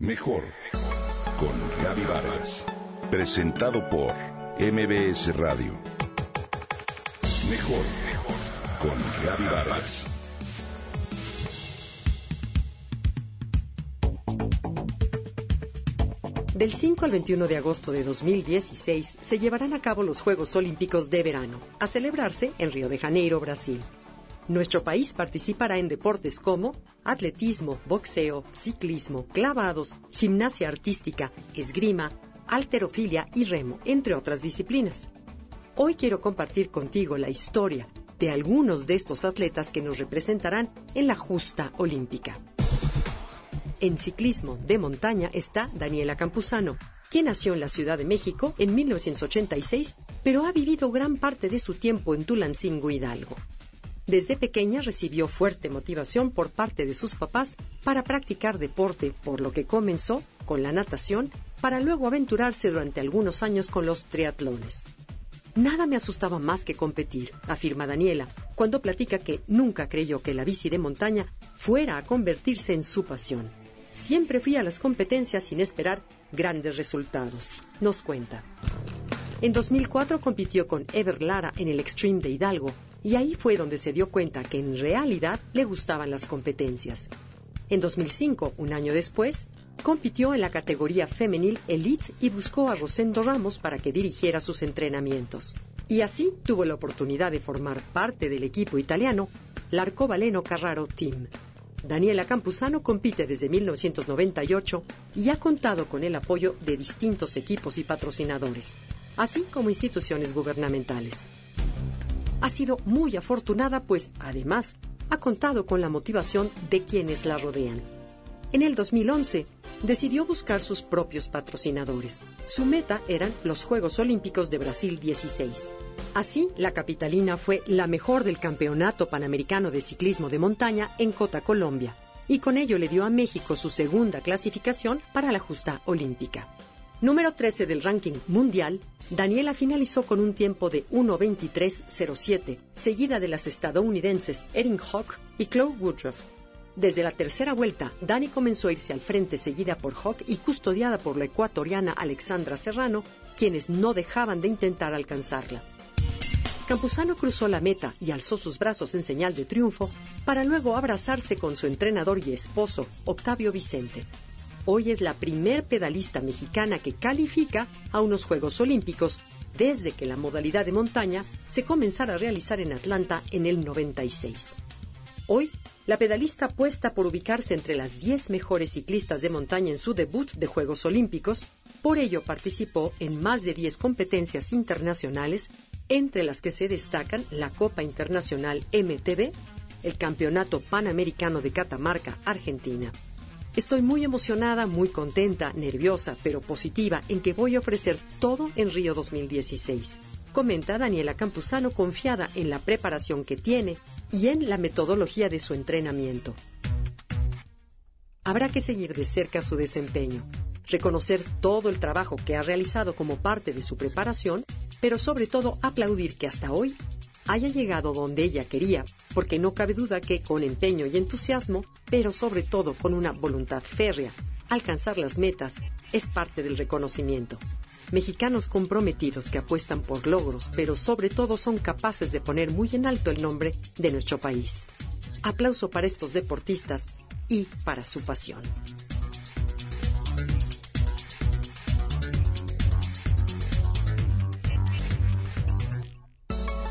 Mejor con Gaby Vargas. Presentado por MBS Radio. Mejor con Gaby Vargas. Del 5 al 21 de agosto de 2016 se llevarán a cabo los Juegos Olímpicos de Verano, a celebrarse en Río de Janeiro, Brasil. Nuestro país participará en deportes como atletismo, boxeo, ciclismo, clavados, gimnasia artística, esgrima, alterofilia y remo, entre otras disciplinas. Hoy quiero compartir contigo la historia de algunos de estos atletas que nos representarán en la justa olímpica. En ciclismo de montaña está Daniela Campuzano, quien nació en la Ciudad de México en 1986, pero ha vivido gran parte de su tiempo en Tulancingo Hidalgo. Desde pequeña recibió fuerte motivación por parte de sus papás para practicar deporte, por lo que comenzó con la natación para luego aventurarse durante algunos años con los triatlones. Nada me asustaba más que competir, afirma Daniela, cuando platica que nunca creyó que la bici de montaña fuera a convertirse en su pasión. Siempre fui a las competencias sin esperar grandes resultados, nos cuenta. En 2004 compitió con Ever Lara en el Extreme de Hidalgo y ahí fue donde se dio cuenta que en realidad le gustaban las competencias. En 2005, un año después, compitió en la categoría femenil Elite y buscó a Rosendo Ramos para que dirigiera sus entrenamientos. Y así tuvo la oportunidad de formar parte del equipo italiano L'Arcobaleno Carraro Team, Daniela Campuzano compite desde 1998 y ha contado con el apoyo de distintos equipos y patrocinadores, así como instituciones gubernamentales. Ha sido muy afortunada pues, además, ha contado con la motivación de quienes la rodean. En el 2011, decidió buscar sus propios patrocinadores. Su meta eran los Juegos Olímpicos de Brasil 16. Así, la capitalina fue la mejor del Campeonato Panamericano de Ciclismo de Montaña en Cota, Colombia, y con ello le dio a México su segunda clasificación para la justa olímpica. Número 13 del ranking mundial, Daniela finalizó con un tiempo de 1.23.07, seguida de las estadounidenses Erin Hawk y Chloe Woodruff. Desde la tercera vuelta, Dani comenzó a irse al frente seguida por Hawk y custodiada por la ecuatoriana Alexandra Serrano, quienes no dejaban de intentar alcanzarla. Campuzano cruzó la meta y alzó sus brazos en señal de triunfo para luego abrazarse con su entrenador y esposo, Octavio Vicente. Hoy es la primer pedalista mexicana que califica a unos Juegos Olímpicos desde que la modalidad de montaña se comenzara a realizar en Atlanta en el 96. Hoy, la pedalista apuesta por ubicarse entre las 10 mejores ciclistas de montaña en su debut de Juegos Olímpicos, por ello participó en más de 10 competencias internacionales, entre las que se destacan la Copa Internacional MTB, el Campeonato Panamericano de Catamarca, Argentina. Estoy muy emocionada, muy contenta, nerviosa, pero positiva en que voy a ofrecer todo en Río 2016 comenta Daniela Campuzano confiada en la preparación que tiene y en la metodología de su entrenamiento. Habrá que seguir de cerca su desempeño, reconocer todo el trabajo que ha realizado como parte de su preparación, pero sobre todo aplaudir que hasta hoy haya llegado donde ella quería, porque no cabe duda que con empeño y entusiasmo, pero sobre todo con una voluntad férrea, alcanzar las metas es parte del reconocimiento. Mexicanos comprometidos que apuestan por logros, pero sobre todo son capaces de poner muy en alto el nombre de nuestro país. Aplauso para estos deportistas y para su pasión.